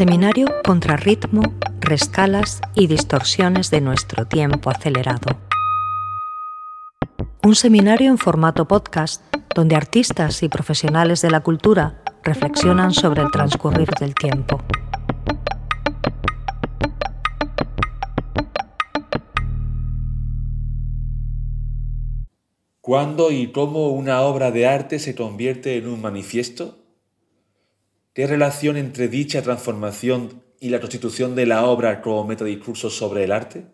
Seminario contra ritmo, rescalas y distorsiones de nuestro tiempo acelerado. Un seminario en formato podcast donde artistas y profesionales de la cultura reflexionan sobre el transcurrir del tiempo. ¿Cuándo y cómo una obra de arte se convierte en un manifiesto? ¿Qué relación entre dicha transformación y la constitución de la obra como metadiscurso sobre el arte?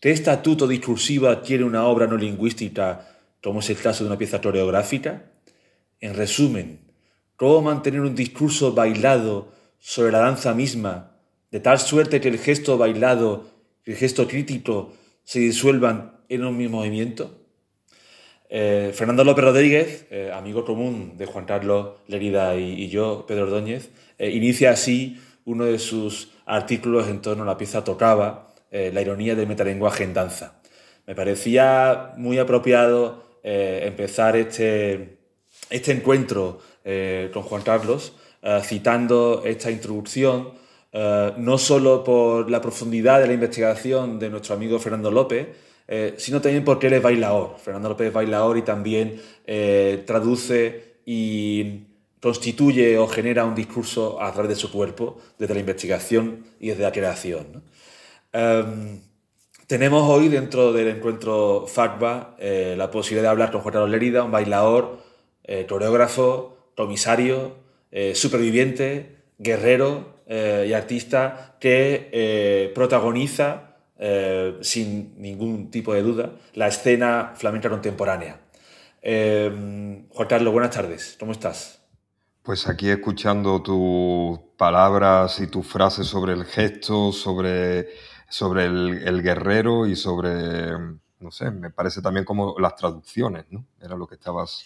¿Qué estatuto discursivo adquiere una obra no lingüística como es el caso de una pieza coreográfica? En resumen, ¿cómo mantener un discurso bailado sobre la danza misma, de tal suerte que el gesto bailado y el gesto crítico se disuelvan en un mismo movimiento? Eh, Fernando López Rodríguez, eh, amigo común de Juan Carlos Lerida y, yo, Pedro Ordóñez, eh, inicia así uno de sus artículos en torno a la pieza Tocaba, la ironía del metalenguaje en danza. Me parecía muy apropiado empezar este, este encuentro con Juan Carlos citando esta introducción, no solo por la profundidad de la investigación de nuestro amigo Fernando López, eh, sino también porque él es bailador. Fernando López es bailador y también eh, traduce y constituye o genera un discurso a través de su cuerpo, desde la investigación y desde la creación. Em, tenemos hoy dentro del encuentro FACBA eh, la posibilidad de hablar con Juan Carlos Lerida, un bailador, coreógrafo, comisario, superviviente, guerrero y artista que protagoniza eh, sin ningún tipo de duda, la escena flamenca contemporánea. Eh, Juan Carlos, buenas tardes, ¿cómo estás? Pues aquí escuchando tus palabras y tus frases sobre el gesto, sobre, sobre el, guerrero y sobre, no sé, me parece también como las traducciones, ¿no? Era lo que estabas,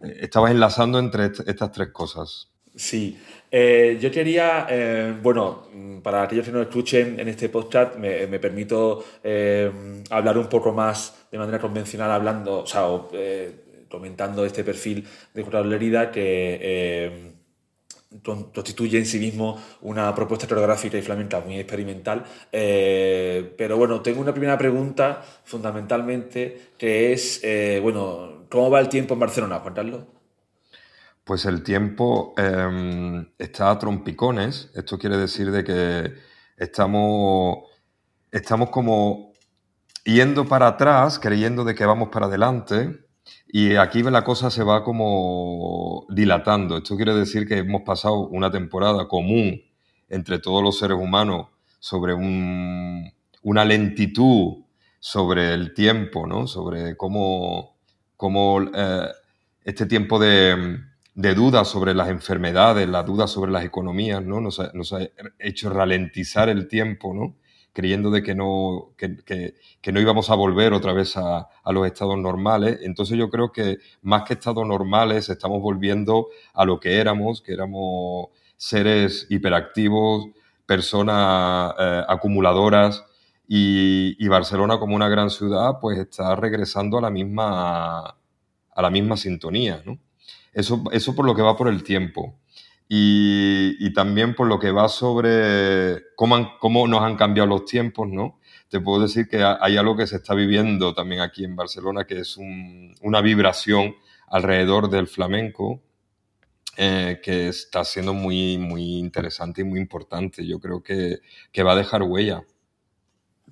eh, estabas enlazando entre estas tres cosas. Sí, eh, yo quería, eh, bueno, para aquellos que nos escuchen en este podcast, me, permito eh, hablar un poco más de manera convencional, hablando, o sea, comentando este perfil de Juan Lerida que constituye en sí mismo una propuesta coreográfica y flamenca muy experimental. pero bueno, tengo una primera pregunta fundamentalmente que es, bueno, ¿cómo va el tiempo en Barcelona, Juan Carlos? Pues el tiempo em, está a trompicones. Esto quiere decir de que estamos, estamos como yendo para atrás, creyendo de que vamos para adelante, y aquí la cosa se va como dilatando. Esto quiere decir que hemos pasado una temporada común entre todos los seres humanos sobre una lentitud sobre el tiempo, ¿no? Sobre cómo, cómo eh, este tiempo de de dudas sobre las enfermedades, las dudas sobre las economías, ¿no? Nos ha, hecho ralentizar el tiempo, ¿no? creyendo de que no, que, no íbamos a volver otra vez a, los estados normales. Entonces yo creo que más que estados normales estamos volviendo a lo que éramos, que éramos seres hiperactivos, personas eh, acumuladoras y, y, Barcelona como una gran ciudad pues está regresando a la misma, a la misma sintonía. ¿no? Eso, eso por lo que va por el tiempo. Y, también por lo que va sobre cómo, cómo, nos han cambiado los tiempos, ¿no? Te puedo decir que hay algo que se está viviendo también aquí en Barcelona, que es una vibración alrededor del flamenco, eh, que está siendo muy, muy interesante y muy importante. Yo creo que, que va a dejar huella.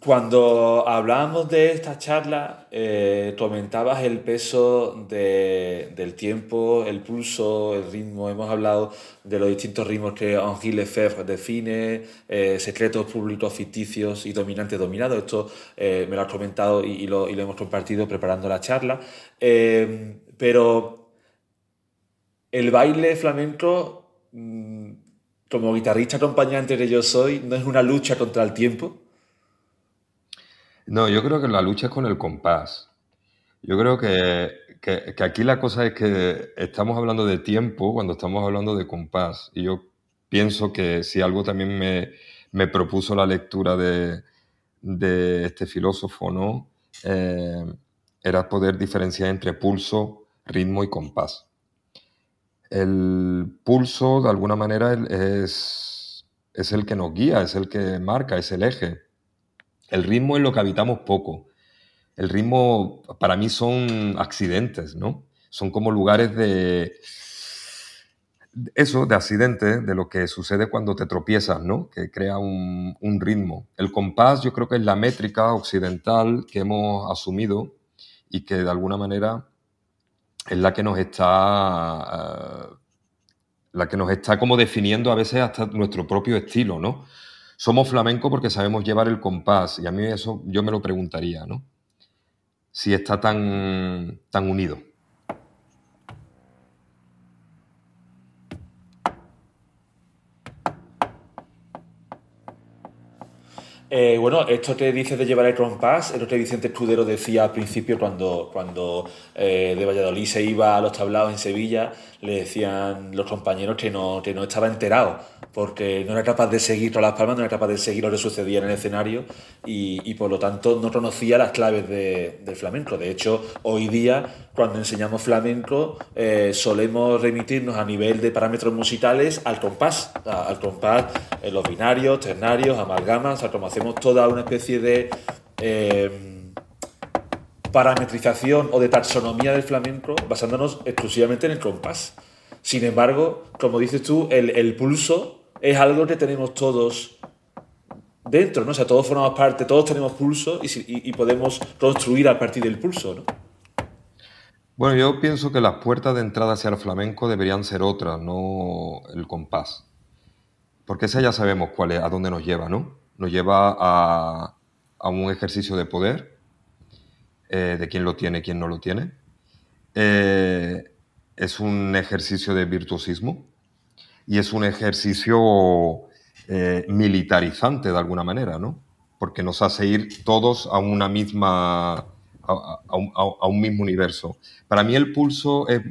Cuando hablábamos de esta charla, eh, comentabas el peso del tiempo, el pulso, el ritmo. Hemos hablado de los distintos ritmos que Henri Lefebvre define, eh, secretos públicos ficticios y dominantes dominados. Esto eh, me lo has comentado y, lo, hemos compartido preparando la charla. pero el baile flamenco, mm, como guitarrista acompañante que yo soy, no es una lucha contra el tiempo no, yo creo que la lucha es con el compás. Yo creo que, aquí la cosa es que estamos hablando de tiempo cuando estamos hablando de compás. Y yo pienso que si algo también me, propuso la lectura de, este filósofo, ¿no? Eh, era poder diferenciar entre pulso, ritmo y compás. el pulso, de alguna manera, es, es el que nos guía, es el que marca, es el eje. El ritmo es lo que habitamos poco. El ritmo, para mí, son accidentes, ¿no? Son como lugares de, eso, de accidentes, de lo que sucede cuando te tropiezas, ¿no? Que crea un, ritmo. El compás yo creo que es la métrica occidental que hemos asumido y que de alguna manera es la que nos está... Eh, la que nos está como definiendo a veces hasta nuestro propio estilo, ¿no? Somos flamenco porque sabemos llevar el compás y a mí eso yo me lo preguntaría, ¿no? Si está tan, tan unido. Eh, bueno, esto te dice de llevar el compás, el otro Vicente Escudero decía al principio cuando, cuando eh, de Valladolid se iba a los tablados en Sevilla, le decían los compañeros que no, que no estaba enterado, porque no era capaz de seguir todas las palmas, no era capaz de seguir lo que sucedía en el escenario y, por lo tanto no conocía las claves del flamenco. De hecho, hoy día, cuando enseñamos flamenco, eh, solemos remitirnos a nivel de parámetros musicales al compás, al compás en los binarios, ternarios, amalgamas, o como hacemos toda una especie de... Eh, parametrización o de taxonomía del flamenco basándonos exclusivamente en el compás. Sin embargo, como dices tú, el, pulso es algo que tenemos todos dentro, ¿no? O sea, todos formamos parte, todos tenemos pulso y, podemos construir a partir del pulso, ¿no? Bueno, yo pienso que las puertas de entrada hacia el flamenco deberían ser otras, no el compás. Porque esa ya sabemos cuál es, a dónde nos lleva, ¿no? Nos lleva a, un ejercicio de poder, eh, de quién lo tiene quién no lo tiene. Eh, es un ejercicio de virtuosismo y es un ejercicio eh, militarizante de alguna manera, ¿no? Porque nos hace ir todos a una misma, a, un, mismo universo. Para mí el pulso es,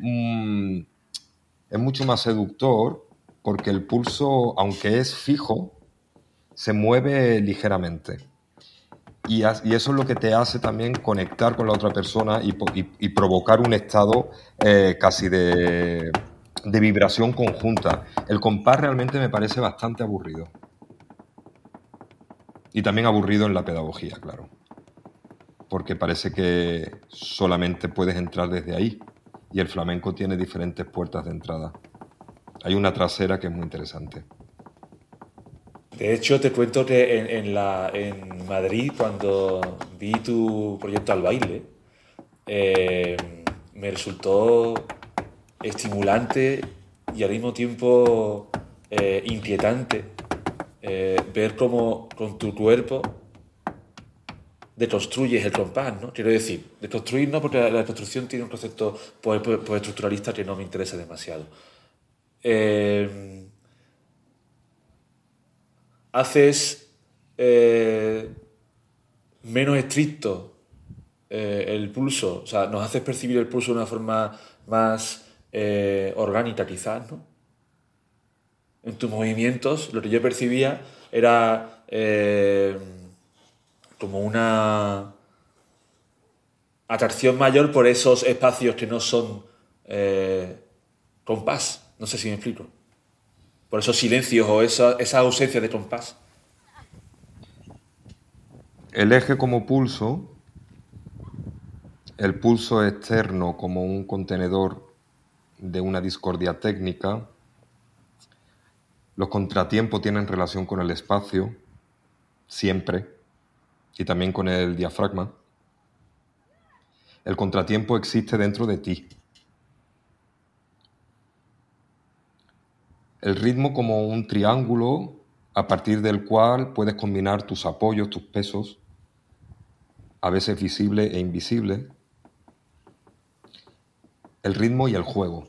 es mucho más seductor porque el pulso, aunque es fijo, se mueve ligeramente. Y, eso es lo que te hace también conectar con la otra persona y, provocar un estado eh, casi de, vibración conjunta. El compás realmente me parece bastante aburrido. Y también aburrido en la pedagogía, claro. Porque parece que solamente puedes entrar desde ahí. Y el flamenco tiene diferentes puertas de entrada. Hay una trasera que es muy interesante. De hecho, te cuento que en, la, en Madrid, cuando vi tu proyecto al baile, eh, me resultó estimulante y al mismo tiempo eh, inquietante eh, ver cómo con tu cuerpo deconstruyes el compás, ¿no? Quiero decir, deconstruir no, porque la, construcción tiene un concepto estructuralista que no me interesa demasiado haces eh, menos estricto eh, el pulso, o sea, nos haces percibir el pulso de una forma más eh, orgánica quizás, ¿no? En tus movimientos lo que yo percibía era como una atracción mayor por esos espacios que no son compás, no sé si me explico. Por esos silencios o esa, esa ausencia de compás. El eje como pulso, el pulso externo como un contenedor de una discordia técnica, los contratiempos tienen relación con el espacio, siempre, y también con el diafragma. El contratiempo existe dentro de ti. el ritmo como un triángulo a partir del cual puedes combinar tus apoyos, tus pesos, a veces visible e invisible, el ritmo y el juego.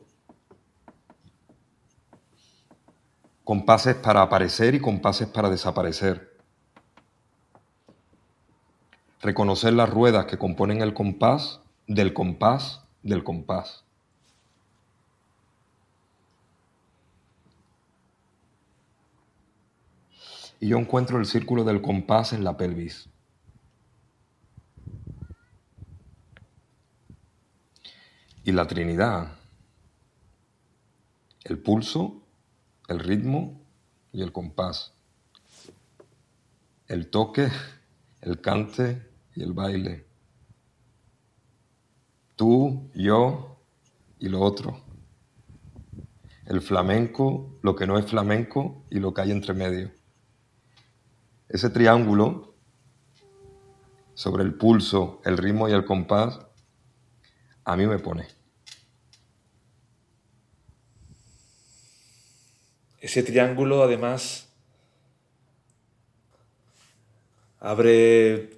Compases para aparecer y compases para desaparecer. Reconocer las ruedas que componen el compás del compás del compás. y yo encuentro el círculo del compás en la pelvis. Y la Trinidad. el pulso, el ritmo y el compás, el toque, el cante y el baile, tú, yo y lo otro, el flamenco, lo que no es flamenco y lo que hay entre medio. Ese triángulo sobre el pulso, el ritmo y el compás, a mí me pone. Ese triángulo además abre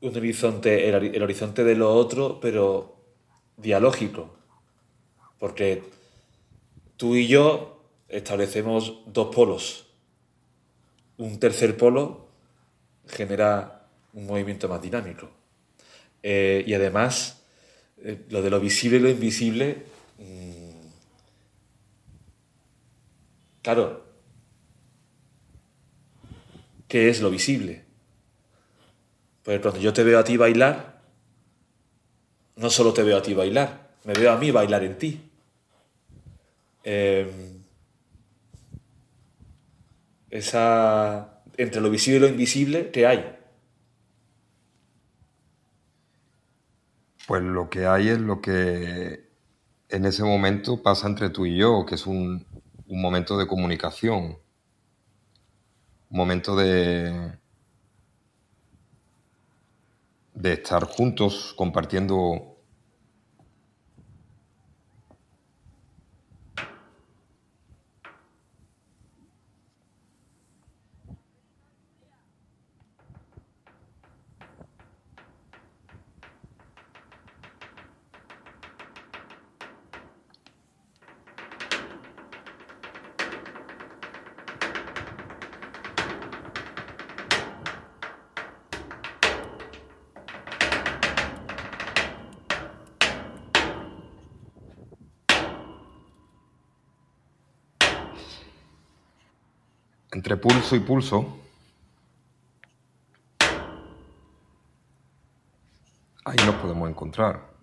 un horizonte, el, horizonte de lo otro, pero dialógico. Porque tú y yo establecemos dos polos. Un tercer polo genera un movimiento más dinámico. Eh, y además, eh, lo de lo visible y lo invisible, mm, claro, ¿qué es lo visible? Pues cuando yo te veo a ti bailar, no solo te veo a ti bailar, me veo a mí bailar en ti. Em, esa entre lo visible y lo invisible, ¿qué hay? Pues lo que hay es lo que en ese momento pasa entre tú y yo, que es un, un momento de comunicación, un momento de, de estar juntos compartiendo entre pulso y pulso, ahí nos podemos encontrar.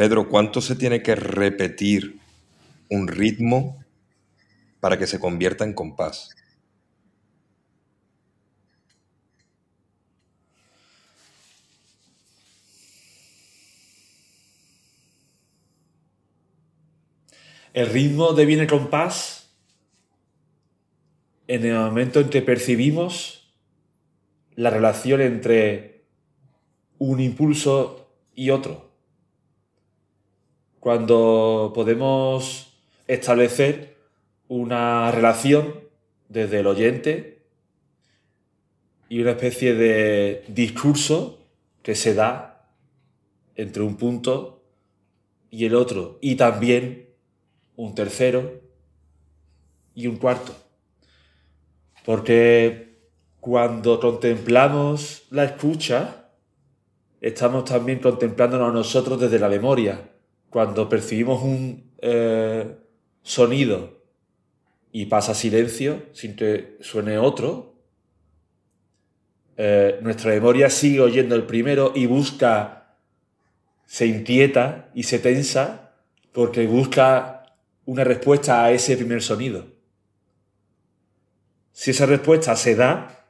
Pedro, ¿cuánto se tiene que repetir un ritmo para que se convierta en compás? El ritmo deviene compás en el momento en que percibimos la relación entre un impulso y otro. Cuando podemos establecer una relación desde el oyente y una especie de discurso que se da entre un punto y el otro y también un tercero y un cuarto. Porque cuando contemplamos la escucha, estamos también contemplándonos a nosotros desde la memoria. Cuando percibimos un eh, sonido y pasa silencio sin que suene otro, eh, nuestra memoria sigue oyendo el primero y busca, se inquieta y se tensa porque busca una respuesta a ese primer sonido. Si esa respuesta se da,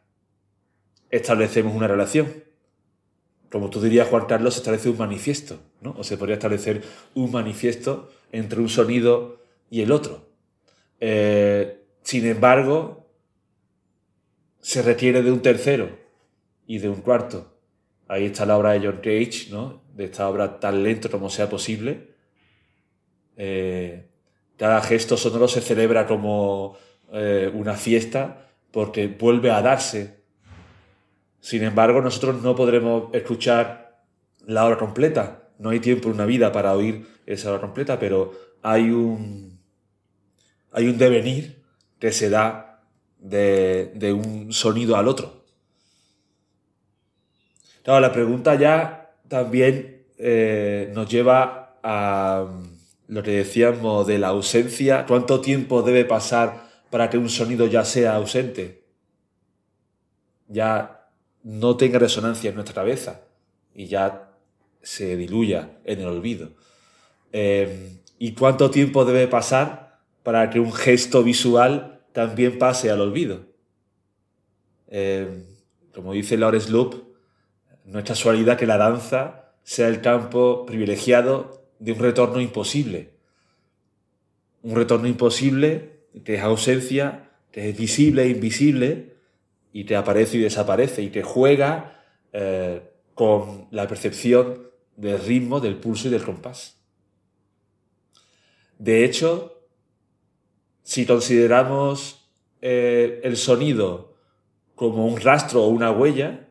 establecemos una relación. Como tú dirías, Juan Carlos, se establece un manifiesto, ¿no? O se podría establecer un manifiesto entre un sonido y el otro. Eh, sin embargo, se requiere de un tercero y de un cuarto. Ahí está la obra de John Cage, ¿no? De esta obra tan lento como sea posible. Eh, cada gesto sonoro se celebra como eh, una fiesta porque vuelve a darse. Sin embargo, nosotros no podremos escuchar la hora completa. No hay tiempo en una vida para oír esa hora completa, pero hay un, hay un devenir que se da de, un sonido al otro. Claro, la pregunta ya también eh, nos lleva a lo que decíamos de la ausencia, ¿cuánto tiempo debe pasar para que un sonido ya sea ausente? Ya no tenga resonancia en nuestra cabeza y ya se diluya en el olvido. Em, ¿Y cuánto tiempo debe pasar para que un gesto visual también pase al olvido? Em, como dice Lawrence Loop, no es casualidad que la danza sea el campo privilegiado de un retorno imposible. Un retorno imposible que es ausencia, que es visible e invisible y que aparece y desaparece y que juega eh, con la percepción del ritmo, del pulso y del compás. De hecho, si consideramos eh, el sonido como un rastro o una huella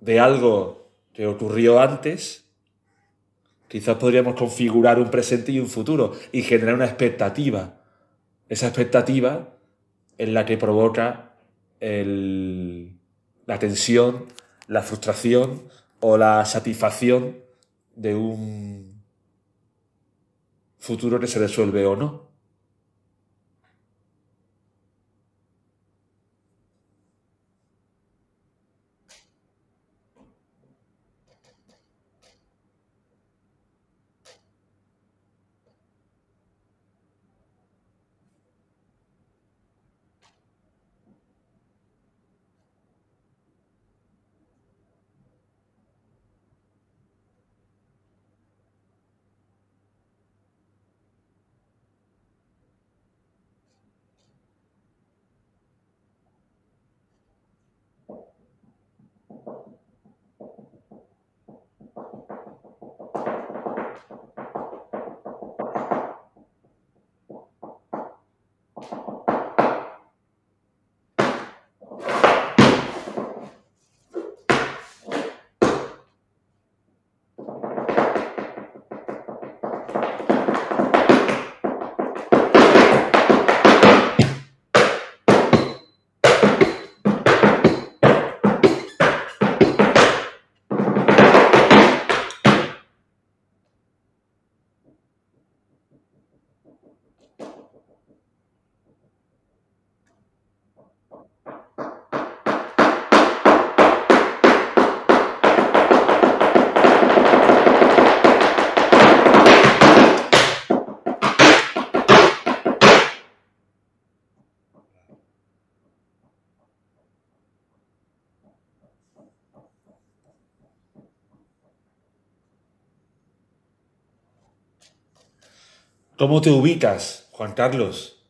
de algo que ocurrió antes, Quizás podríamos configurar un presente y un futuro y generar una expectativa. Esa expectativa en la que provoca la tensión, la frustración o la satisfacción de un futuro que se resuelve o no. ¿Cómo te ubicas, Juan Carlos,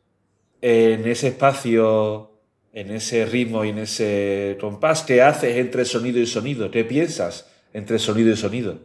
en ese espacio, en ese ritmo y en ese compás? ¿Qué haces entre sonido y sonido? ¿Qué piensas entre sonido y sonido?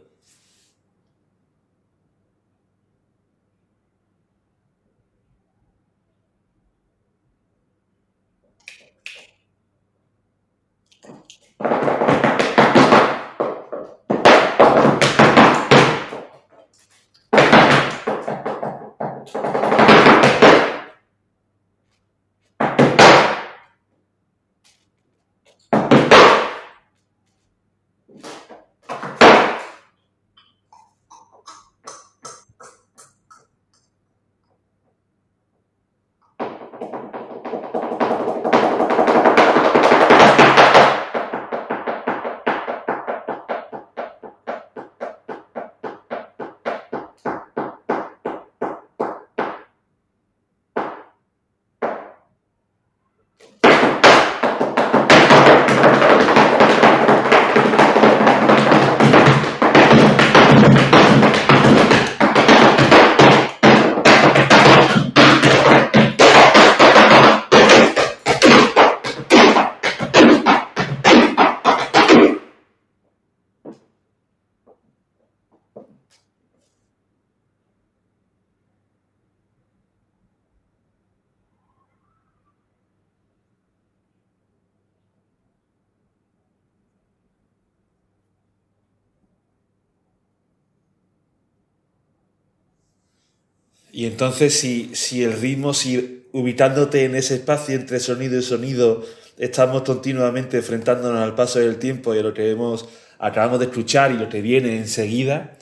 Y entonces si, si el ritmo, si ubicándote en ese espacio entre sonido y sonido, estamos continuamente enfrentándonos al paso del tiempo y a lo que hemos, acabamos de escuchar y lo que viene enseguida,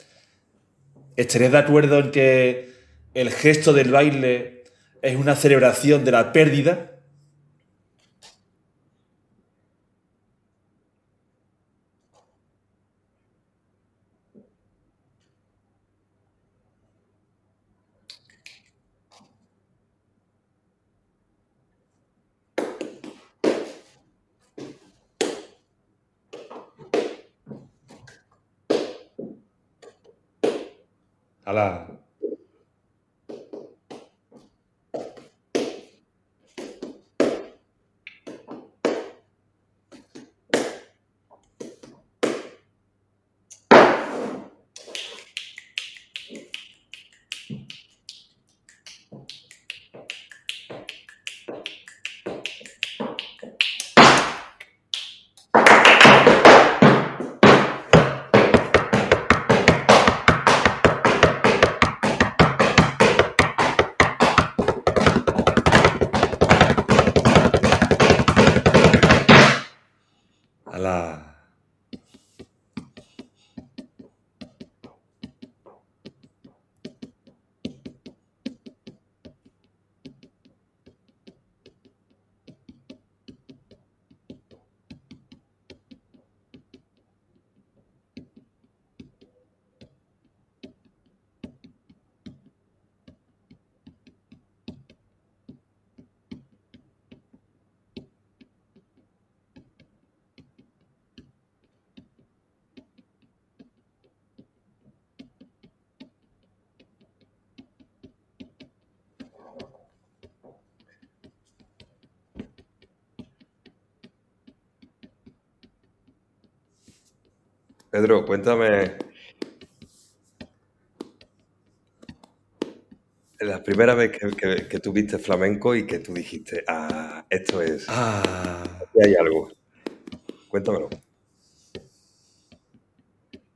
¿estarías de acuerdo en que el gesto del baile es una celebración de la pérdida? Pedro, cuéntame. La primera vez que, que, tuviste flamenco y que tú dijiste, ah, esto es. Ah. Aquí hay algo. Cuéntamelo.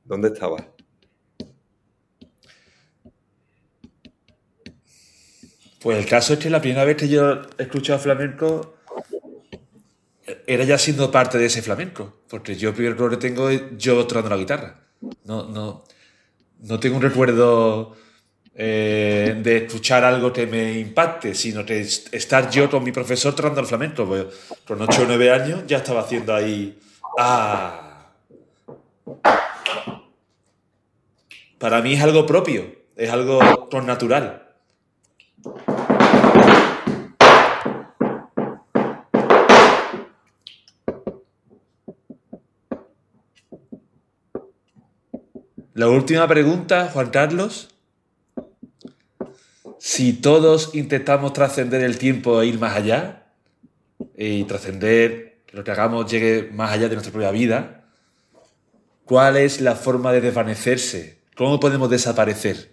¿Dónde estabas? Pues el caso es que la primera vez que yo he escuchado flamenco era ya siendo parte de ese flamenco, porque yo el primer que tengo es yo tocando la guitarra. No, no, no tengo un recuerdo eh, de escuchar algo que me impacte, sino que estar yo con mi profesor tocando el flamenco. Pues, con 8 o 9 años ya estaba haciendo ahí... ¡Ah! Para mí es algo propio, es algo natural. La última pregunta, Juan Carlos. si todos intentamos trascender el tiempo e ir más allá, y trascender, que lo que hagamos llegue más allá de nuestra propia vida, ¿cuál es la forma de desvanecerse? ¿Cómo podemos desaparecer?